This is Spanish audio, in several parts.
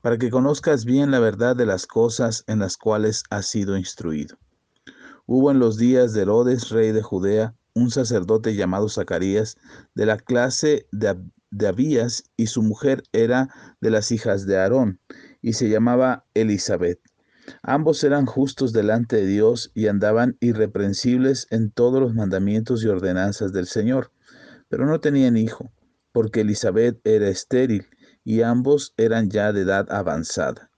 para que conozcas bien la verdad de las cosas en las cuales has sido instruido. Hubo en los días de Herodes, rey de Judea, un sacerdote llamado Zacarías, de la clase de, de Abías, y su mujer era de las hijas de Aarón, y se llamaba Elizabeth. Ambos eran justos delante de Dios y andaban irreprensibles en todos los mandamientos y ordenanzas del Señor, pero no tenían hijo, porque Elizabeth era estéril y ambos eran ya de edad avanzada.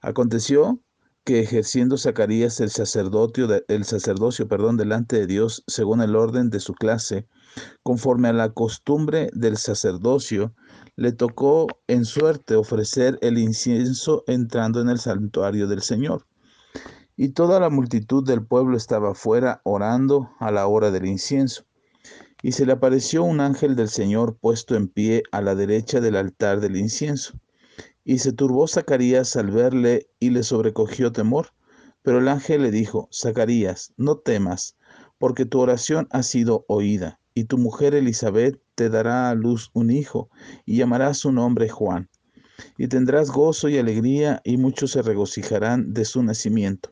Aconteció que ejerciendo Zacarías el sacerdocio, el sacerdocio perdón, delante de Dios según el orden de su clase, conforme a la costumbre del sacerdocio, le tocó en suerte ofrecer el incienso entrando en el santuario del Señor. Y toda la multitud del pueblo estaba fuera orando a la hora del incienso. Y se le apareció un ángel del Señor puesto en pie a la derecha del altar del incienso. Y se turbó Zacarías al verle y le sobrecogió temor. Pero el ángel le dijo, Zacarías, no temas, porque tu oración ha sido oída, y tu mujer Elizabeth te dará a luz un hijo, y llamarás su nombre Juan. Y tendrás gozo y alegría, y muchos se regocijarán de su nacimiento,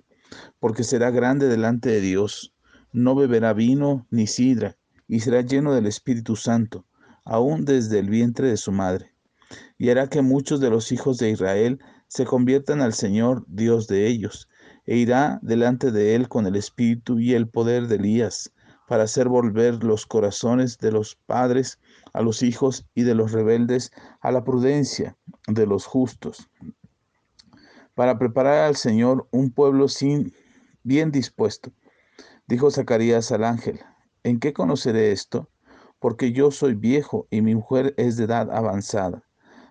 porque será grande delante de Dios. No beberá vino ni sidra y será lleno del Espíritu Santo, aún desde el vientre de su madre. Y hará que muchos de los hijos de Israel se conviertan al Señor, Dios de ellos, e irá delante de él con el espíritu y el poder de Elías, para hacer volver los corazones de los padres a los hijos y de los rebeldes a la prudencia de los justos, para preparar al Señor un pueblo sin bien dispuesto. Dijo Zacarías al ángel, ¿En qué conoceré esto? Porque yo soy viejo y mi mujer es de edad avanzada.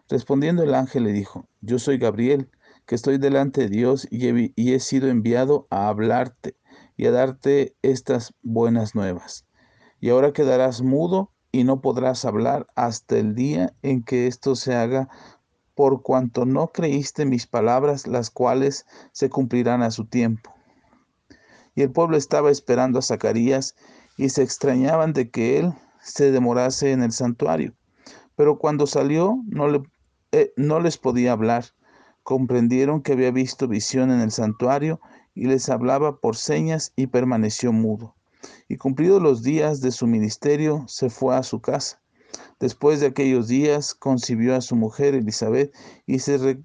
Respondiendo el ángel le dijo, yo soy Gabriel, que estoy delante de Dios y he, y he sido enviado a hablarte y a darte estas buenas nuevas. Y ahora quedarás mudo y no podrás hablar hasta el día en que esto se haga, por cuanto no creíste mis palabras, las cuales se cumplirán a su tiempo. Y el pueblo estaba esperando a Zacarías y se extrañaban de que él se demorase en el santuario. Pero cuando salió no, le, eh, no les podía hablar. Comprendieron que había visto visión en el santuario y les hablaba por señas y permaneció mudo. Y cumplidos los días de su ministerio, se fue a su casa. Después de aquellos días, concibió a su mujer Elizabeth y se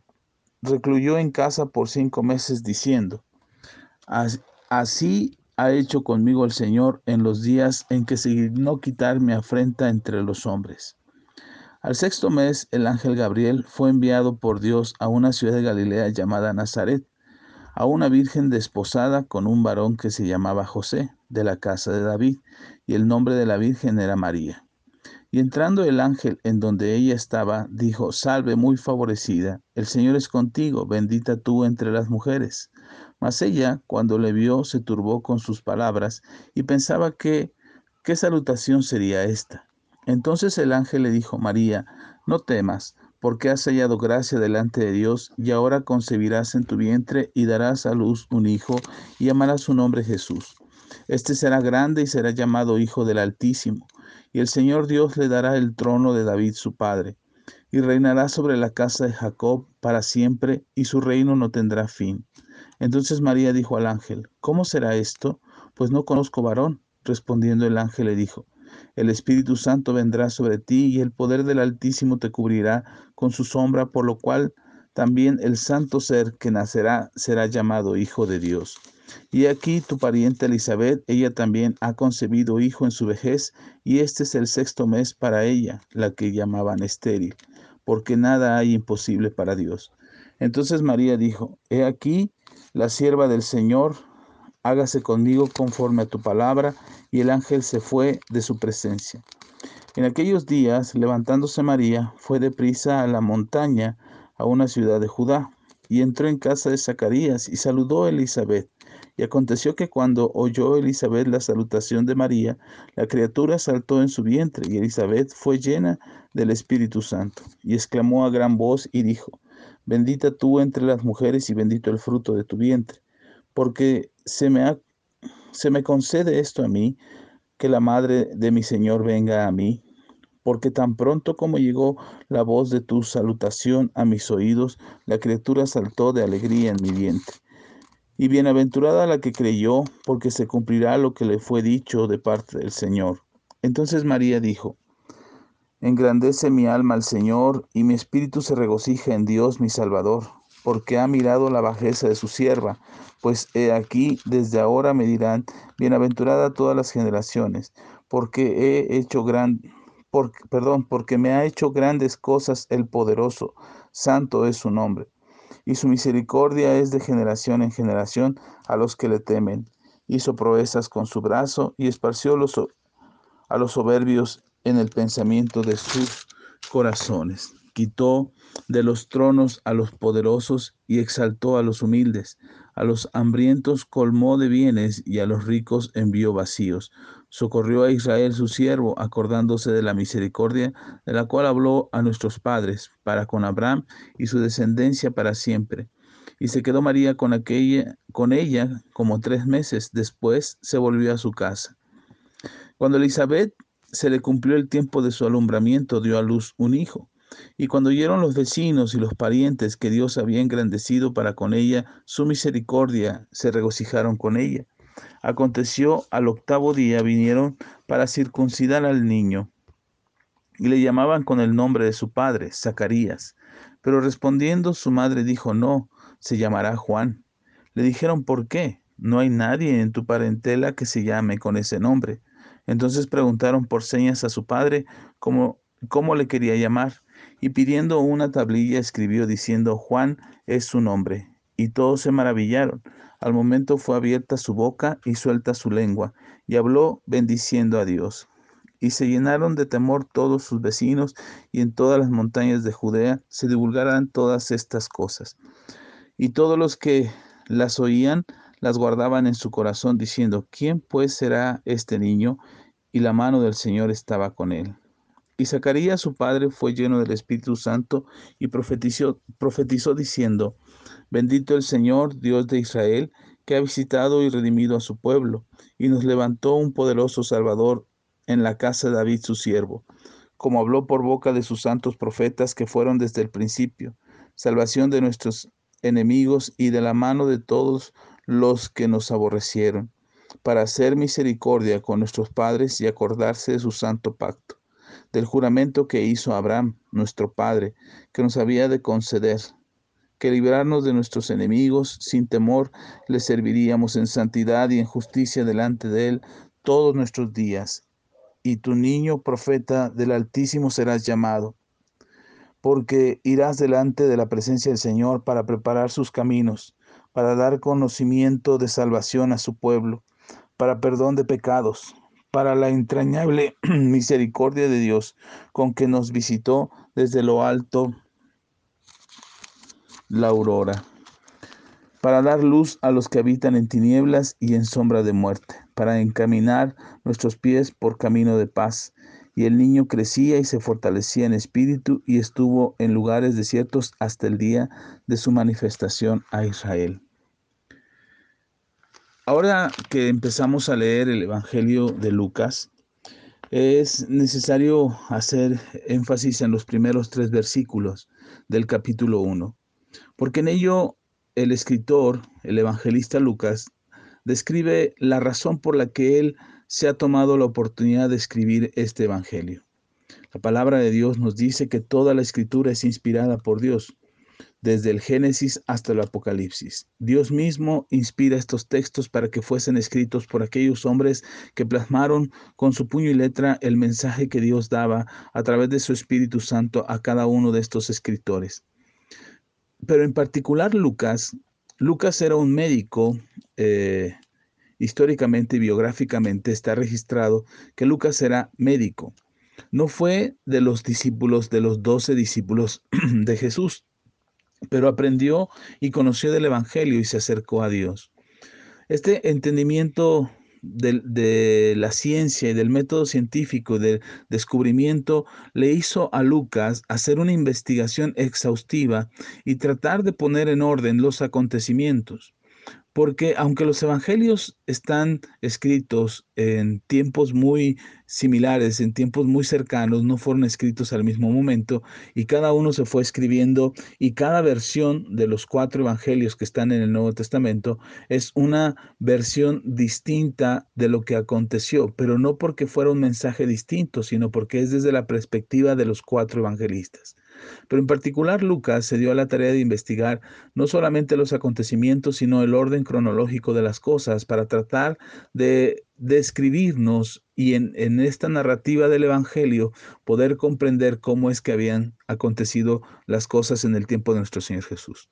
recluyó en casa por cinco meses, diciendo, así ha hecho conmigo el Señor en los días en que se dignó quitar mi afrenta entre los hombres. Al sexto mes, el ángel Gabriel fue enviado por Dios a una ciudad de Galilea llamada Nazaret, a una virgen desposada con un varón que se llamaba José, de la casa de David, y el nombre de la virgen era María. Y entrando el ángel en donde ella estaba, dijo, Salve muy favorecida, el Señor es contigo, bendita tú entre las mujeres. Mas ella, cuando le vio, se turbó con sus palabras y pensaba que, ¿qué salutación sería esta? Entonces el ángel le dijo, María, no temas, porque has hallado gracia delante de Dios, y ahora concebirás en tu vientre y darás a luz un hijo, y llamarás su nombre Jesús. Este será grande y será llamado Hijo del Altísimo, y el Señor Dios le dará el trono de David su padre, y reinará sobre la casa de Jacob para siempre, y su reino no tendrá fin. Entonces María dijo al ángel, ¿cómo será esto? Pues no conozco varón. Respondiendo el ángel le dijo, el Espíritu Santo vendrá sobre ti y el poder del Altísimo te cubrirá con su sombra, por lo cual también el santo ser que nacerá será llamado Hijo de Dios. Y aquí tu pariente Elizabeth, ella también ha concebido hijo en su vejez, y este es el sexto mes para ella, la que llamaban estéril, porque nada hay imposible para Dios. Entonces María dijo, He aquí la sierva del Señor, hágase conmigo conforme a tu palabra. Y el ángel se fue de su presencia. En aquellos días, levantándose María, fue deprisa a la montaña a una ciudad de Judá, y entró en casa de Zacarías y saludó a Elizabeth. Y aconteció que cuando oyó Elizabeth la salutación de María, la criatura saltó en su vientre, y Elizabeth fue llena del Espíritu Santo, y exclamó a gran voz y dijo, Bendita tú entre las mujeres y bendito el fruto de tu vientre, porque se me, ha, se me concede esto a mí, que la madre de mi Señor venga a mí, porque tan pronto como llegó la voz de tu salutación a mis oídos, la criatura saltó de alegría en mi vientre. Y bienaventurada la que creyó, porque se cumplirá lo que le fue dicho de parte del Señor. Entonces María dijo, Engrandece mi alma al Señor, y mi espíritu se regocija en Dios mi Salvador, porque ha mirado la bajeza de su sierva, pues he aquí, desde ahora me dirán, bienaventurada todas las generaciones, porque he hecho gran, perdón, porque me ha hecho grandes cosas el poderoso, santo es su nombre y su misericordia es de generación en generación a los que le temen. Hizo proezas con su brazo y esparció los, a los soberbios en el pensamiento de sus corazones. Quitó de los tronos a los poderosos y exaltó a los humildes. A los hambrientos colmó de bienes y a los ricos envió vacíos. Socorrió a Israel su siervo, acordándose de la misericordia de la cual habló a nuestros padres, para con Abraham y su descendencia para siempre. Y se quedó María con aquella, con ella como tres meses. Después se volvió a su casa. Cuando Elizabeth se le cumplió el tiempo de su alumbramiento, dio a luz un hijo. Y cuando oyeron los vecinos y los parientes que Dios había engrandecido para con ella su misericordia, se regocijaron con ella. Aconteció al octavo día vinieron para circuncidar al niño y le llamaban con el nombre de su padre, Zacarías. Pero respondiendo su madre dijo, no, se llamará Juan. Le dijeron, ¿por qué? No hay nadie en tu parentela que se llame con ese nombre. Entonces preguntaron por señas a su padre cómo, cómo le quería llamar, y pidiendo una tablilla escribió diciendo, Juan es su nombre. Y todos se maravillaron. Al momento fue abierta su boca y suelta su lengua, y habló bendiciendo a Dios. Y se llenaron de temor todos sus vecinos, y en todas las montañas de Judea se divulgarán todas estas cosas. Y todos los que las oían las guardaban en su corazón, diciendo, ¿quién pues será este niño? Y la mano del Señor estaba con él. Y Zacarías su padre fue lleno del Espíritu Santo y profetizó, profetizó diciendo, Bendito el Señor, Dios de Israel, que ha visitado y redimido a su pueblo, y nos levantó un poderoso Salvador en la casa de David su siervo, como habló por boca de sus santos profetas que fueron desde el principio, salvación de nuestros enemigos y de la mano de todos los que nos aborrecieron, para hacer misericordia con nuestros padres y acordarse de su santo pacto, del juramento que hizo Abraham, nuestro padre, que nos había de conceder que librarnos de nuestros enemigos, sin temor, le serviríamos en santidad y en justicia delante de Él todos nuestros días. Y tu niño profeta del Altísimo serás llamado, porque irás delante de la presencia del Señor para preparar sus caminos, para dar conocimiento de salvación a su pueblo, para perdón de pecados, para la entrañable misericordia de Dios, con que nos visitó desde lo alto la aurora, para dar luz a los que habitan en tinieblas y en sombra de muerte, para encaminar nuestros pies por camino de paz. Y el niño crecía y se fortalecía en espíritu y estuvo en lugares desiertos hasta el día de su manifestación a Israel. Ahora que empezamos a leer el Evangelio de Lucas, es necesario hacer énfasis en los primeros tres versículos del capítulo 1 porque en ello el escritor, el evangelista Lucas, describe la razón por la que él se ha tomado la oportunidad de escribir este evangelio. La palabra de Dios nos dice que toda la escritura es inspirada por Dios, desde el Génesis hasta el Apocalipsis. Dios mismo inspira estos textos para que fuesen escritos por aquellos hombres que plasmaron con su puño y letra el mensaje que Dios daba a través de su Espíritu Santo a cada uno de estos escritores pero en particular Lucas, Lucas era un médico, eh, históricamente y biográficamente está registrado que Lucas era médico. No fue de los discípulos, de los doce discípulos de Jesús, pero aprendió y conoció del Evangelio y se acercó a Dios. Este entendimiento de, la ciencia y del método científico del descubrimiento le hizo a Lucas hacer una investigación exhaustiva y tratar de poner en orden los acontecimientos porque aunque los evangelios están escritos en tiempos muy similares, en tiempos muy cercanos, no fueron escritos al mismo momento y cada uno se fue escribiendo y cada versión de los cuatro evangelios que están en el Nuevo Testamento es una versión distinta de lo que aconteció, pero no porque fuera un mensaje distinto, sino porque es desde la perspectiva de los cuatro evangelistas. Pero en particular Lucas se dio a la tarea de investigar no solamente los acontecimientos, sino el orden cronológico de las cosas para tratar de describirnos y en, en, esta narrativa del Evangelio poder comprender cómo es que habían acontecido las cosas en el tiempo de nuestro Señor Jesús.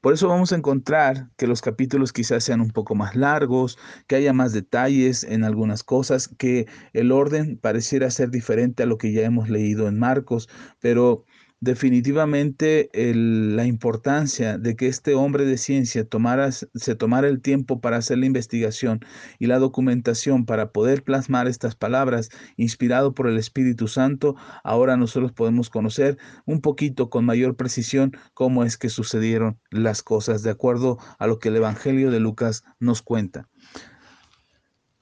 Por eso vamos a encontrar que los capítulos quizás sean un poco más largos, que haya más detalles en algunas cosas, que el orden pareciera ser diferente a lo que ya hemos leído en Marcos, pero definitivamente la importancia de que este hombre de ciencia tomara, se tomara el tiempo para hacer la investigación y la documentación para poder plasmar estas palabras inspirado por el Espíritu Santo, ahora nosotros podemos conocer un poquito con mayor precisión cómo es que sucedieron las cosas de acuerdo a lo que el Evangelio de Lucas nos cuenta.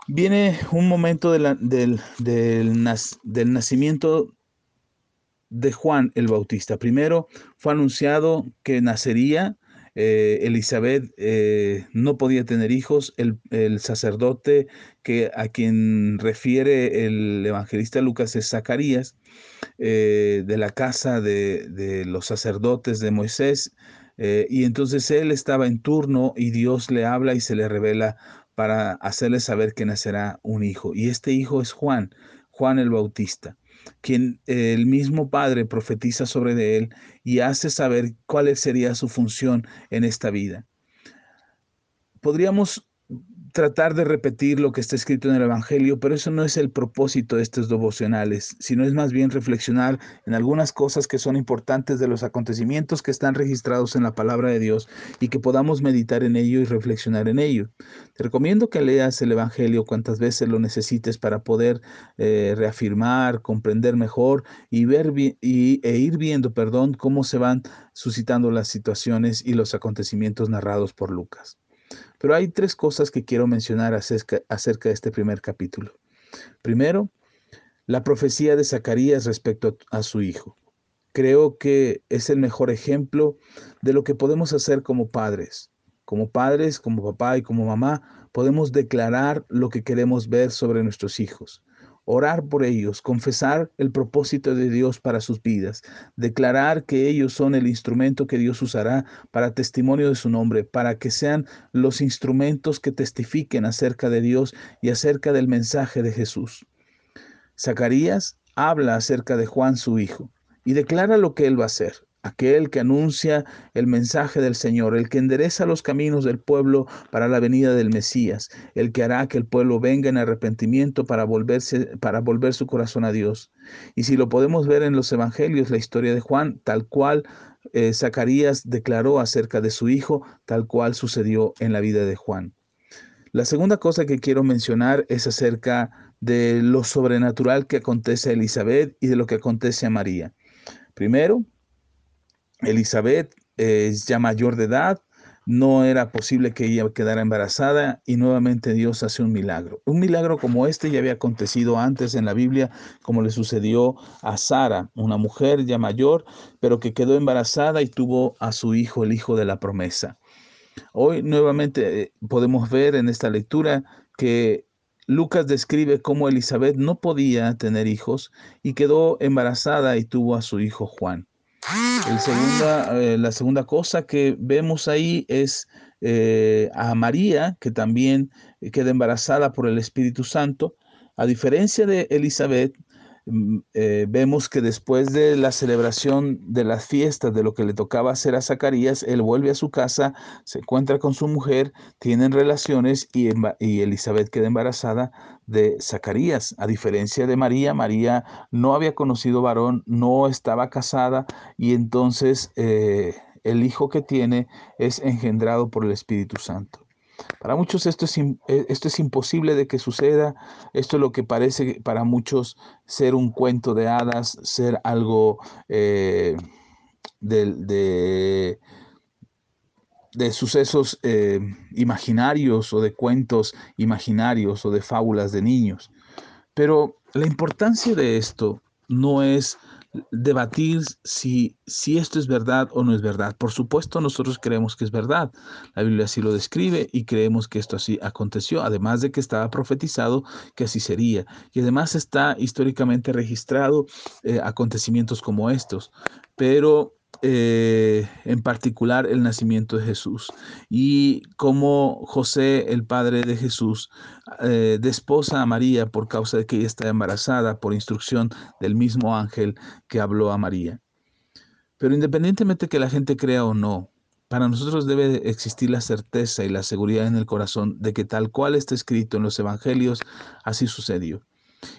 Viene un momento del, del, del nacimiento de Juan el Bautista. Primero fue anunciado que nacería, eh, Elizabeth eh, no podía tener hijos, el, el, sacerdote que a quien refiere el evangelista Lucas es Zacarías, eh, de la casa de, de, los sacerdotes de Moisés, y entonces él estaba en turno y Dios le habla y se le revela para hacerle saber que nacerá un hijo. Y este hijo es Juan, Juan el Bautista quien el mismo Padre profetiza sobre de él y hace saber cuál sería su función en esta vida. Podríamos tratar de repetir lo que está escrito en el Evangelio, pero eso no es el propósito de estos devocionales, sino es más bien reflexionar en algunas cosas que son importantes de los acontecimientos que están registrados en la palabra de Dios y que podamos meditar en ello y reflexionar en ello. Te recomiendo que leas el Evangelio cuantas veces lo necesites para poder eh, reafirmar, comprender mejor y ver y, e ir viendo, perdón, cómo se van suscitando las situaciones y los acontecimientos narrados por Lucas. Pero hay tres cosas que quiero mencionar acerca, de este primer capítulo. Primero, la profecía de Zacarías respecto a, su hijo. Creo que es el mejor ejemplo de lo que podemos hacer como padres. Como padres, como papá y como mamá, podemos declarar lo que queremos ver sobre nuestros hijos orar por ellos, confesar el propósito de Dios para sus vidas, declarar que ellos son el instrumento que Dios usará para testimonio de su nombre, para que sean los instrumentos que testifiquen acerca de Dios y acerca del mensaje de Jesús. Zacarías habla acerca de Juan su hijo y declara lo que él va a hacer aquel que anuncia el mensaje del Señor, el que endereza los caminos del pueblo para la venida del Mesías, el que hará que el pueblo venga en arrepentimiento para volverse para volver su corazón a Dios. Y si lo podemos ver en los evangelios, la historia de Juan, tal cual eh, Zacarías declaró acerca de su hijo, tal cual sucedió en la vida de Juan. La segunda cosa que quiero mencionar es acerca de lo sobrenatural que acontece a Elizabeth y de lo que acontece a María. Primero, Elizabeth es ya mayor de edad, no era posible que ella quedara embarazada y nuevamente Dios hace un milagro. Un milagro como este ya había acontecido antes en la Biblia, como le sucedió a Sara, una mujer ya mayor, pero que quedó embarazada y tuvo a su hijo, el hijo de la promesa. Hoy nuevamente eh, podemos ver en esta lectura que Lucas describe cómo Elizabeth no podía tener hijos y quedó embarazada y tuvo a su hijo Juan. Eh, la segunda cosa que vemos ahí es eh, a María, que también queda embarazada por el Espíritu Santo. A diferencia de Elizabeth, eh, vemos que después de la celebración de las fiestas, de lo que le tocaba hacer a Zacarías, él vuelve a su casa, se encuentra con su mujer, tienen relaciones y, y Elizabeth queda embarazada de Zacarías. A diferencia de María, María no había conocido varón, no estaba casada y entonces... Eh, el Hijo que tiene es engendrado por el Espíritu Santo. Para muchos esto es, eh, esto es imposible de que suceda. Esto es lo que parece para muchos ser un cuento de hadas, ser algo eh, de, de, sucesos eh, imaginarios o de cuentos imaginarios o de fábulas de niños. Pero la importancia de esto no es debatir si, si esto es verdad o no es verdad. Por supuesto, nosotros creemos que es verdad. La Biblia así lo describe y creemos que esto así aconteció, además de que estaba profetizado que así sería. Y además está históricamente registrado eh, acontecimientos como estos. Pero eh, en particular el nacimiento de Jesús y cómo José, el padre de Jesús, eh, desposa a María por causa de que ella está embarazada por instrucción del mismo ángel que habló a María. Pero independientemente que la gente crea o no, para nosotros debe existir la certeza y la seguridad en el corazón de que tal cual está escrito en los evangelios, así sucedió.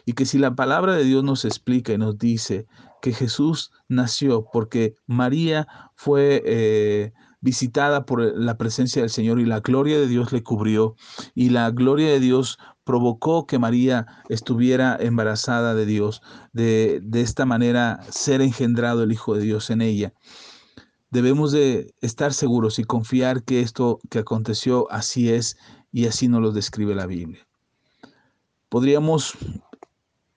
Y que si la palabra de Dios nos explica y nos dice que Jesús nació porque María fue eh, visitada por la presencia del Señor y la gloria de Dios le cubrió y la gloria de Dios provocó que María estuviera embarazada de Dios, de, de esta manera ser engendrado el Hijo de Dios en ella. Debemos de estar seguros y confiar que esto que aconteció así es y así nos lo describe la Biblia. Podríamos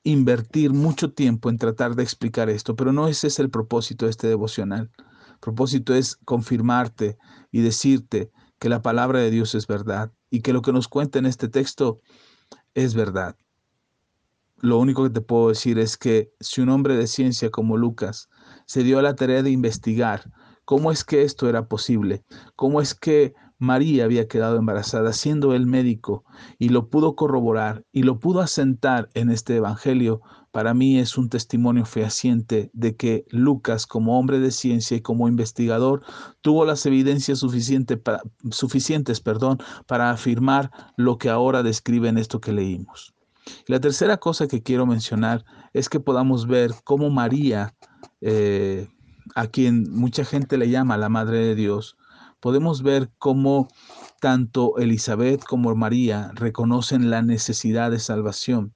invertir mucho tiempo en tratar de explicar esto, pero no ese es el propósito de este devocional. El propósito es confirmarte y decirte que la palabra de Dios es verdad y que lo que nos cuenta en este texto es verdad. Lo único que te puedo decir es que si un hombre de ciencia como Lucas se dio a la tarea de investigar cómo es que esto era posible, cómo es que María había quedado embarazada siendo el médico y lo pudo corroborar y lo pudo asentar en este Evangelio, para mí es un testimonio fehaciente de que Lucas, como hombre de ciencia y como investigador, tuvo las evidencias suficientes perdón, para afirmar lo que ahora describe en esto que leímos. la tercera cosa que quiero mencionar es que podamos ver cómo María, eh, a quien mucha gente le llama la Madre de Dios, podemos ver cómo tanto Elizabeth como María reconocen la necesidad de salvación.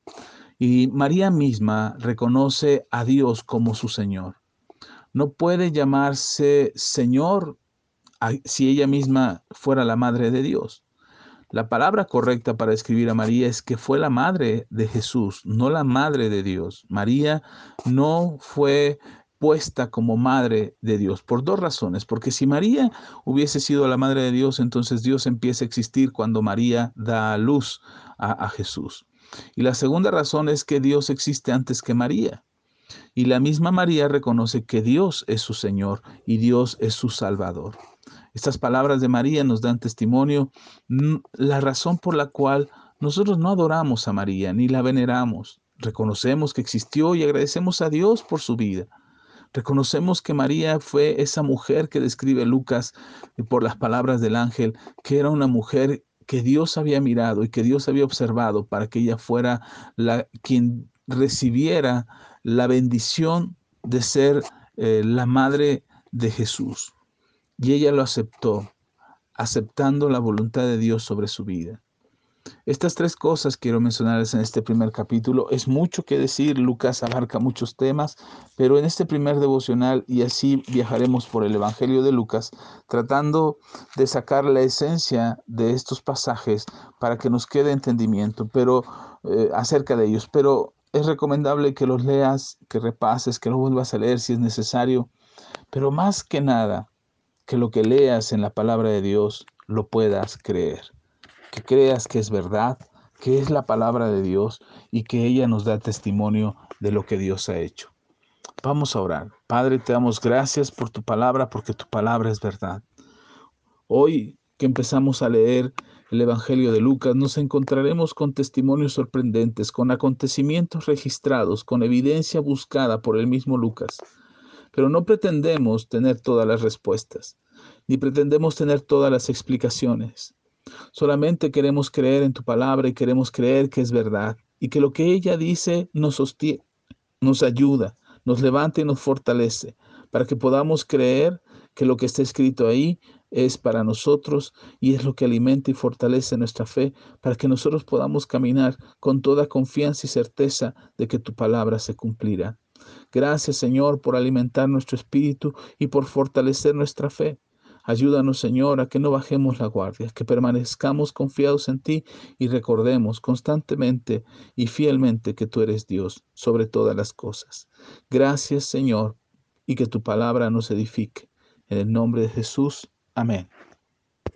Y María misma reconoce a Dios como su Señor. No puede llamarse Señor si ella misma fuera la Madre de Dios. La palabra correcta para escribir a María es que fue la madre de Jesús, no la madre de Dios. María no fue puesta como madre de Dios por dos razones. Porque si María hubiese sido la madre de Dios, entonces Dios empieza a existir cuando María da a luz a, Jesús. Y la segunda razón es que Dios existe antes que María. Y la misma María reconoce que Dios es su Señor y Dios es su Salvador. Estas palabras de María nos dan testimonio la razón por la cual nosotros no adoramos a María ni la veneramos. Reconocemos que existió y agradecemos a Dios por su vida. Reconocemos que María fue esa mujer que describe Lucas por las palabras del ángel, que era una mujer que Dios había mirado y que Dios había observado para que ella fuera la quien recibiera la bendición de ser eh, la madre de Jesús. Y ella lo aceptó, aceptando la voluntad de Dios sobre su vida. Estas tres cosas quiero mencionarles en este primer capítulo. Es mucho que decir, Lucas abarca muchos temas, pero en este primer devocional, y así viajaremos por el Evangelio de Lucas, tratando de sacar la esencia de estos pasajes para que nos quede entendimiento pero, eh, acerca de ellos. Pero es recomendable que los leas, que repases, que los vuelvas a leer si es necesario, pero más que nada, que lo que leas en la palabra de Dios lo puedas creer que creas que es verdad, que es la palabra de Dios y que ella nos da testimonio de lo que Dios ha hecho. Vamos a orar. Padre, te damos gracias por tu palabra, porque tu palabra es verdad. Hoy que empezamos a leer el Evangelio de Lucas, nos encontraremos con testimonios sorprendentes, con acontecimientos registrados, con evidencia buscada por el mismo Lucas. Pero no pretendemos tener todas las respuestas, ni pretendemos tener todas las explicaciones. Solamente queremos creer en tu palabra y queremos creer que es verdad y que lo que ella dice nos sostiene, nos ayuda, nos levanta y nos fortalece para que podamos creer que lo que está escrito ahí es para nosotros y es lo que alimenta y fortalece nuestra fe para que nosotros podamos caminar con toda confianza y certeza de que tu palabra se cumplirá. Gracias Señor por alimentar nuestro espíritu y por fortalecer nuestra fe. Ayúdanos, Señor, a que no bajemos la guardia, que permanezcamos confiados en ti y recordemos constantemente y fielmente que tú eres Dios sobre todas las cosas. Gracias, Señor, y que tu palabra nos edifique. En el nombre de Jesús. Amén.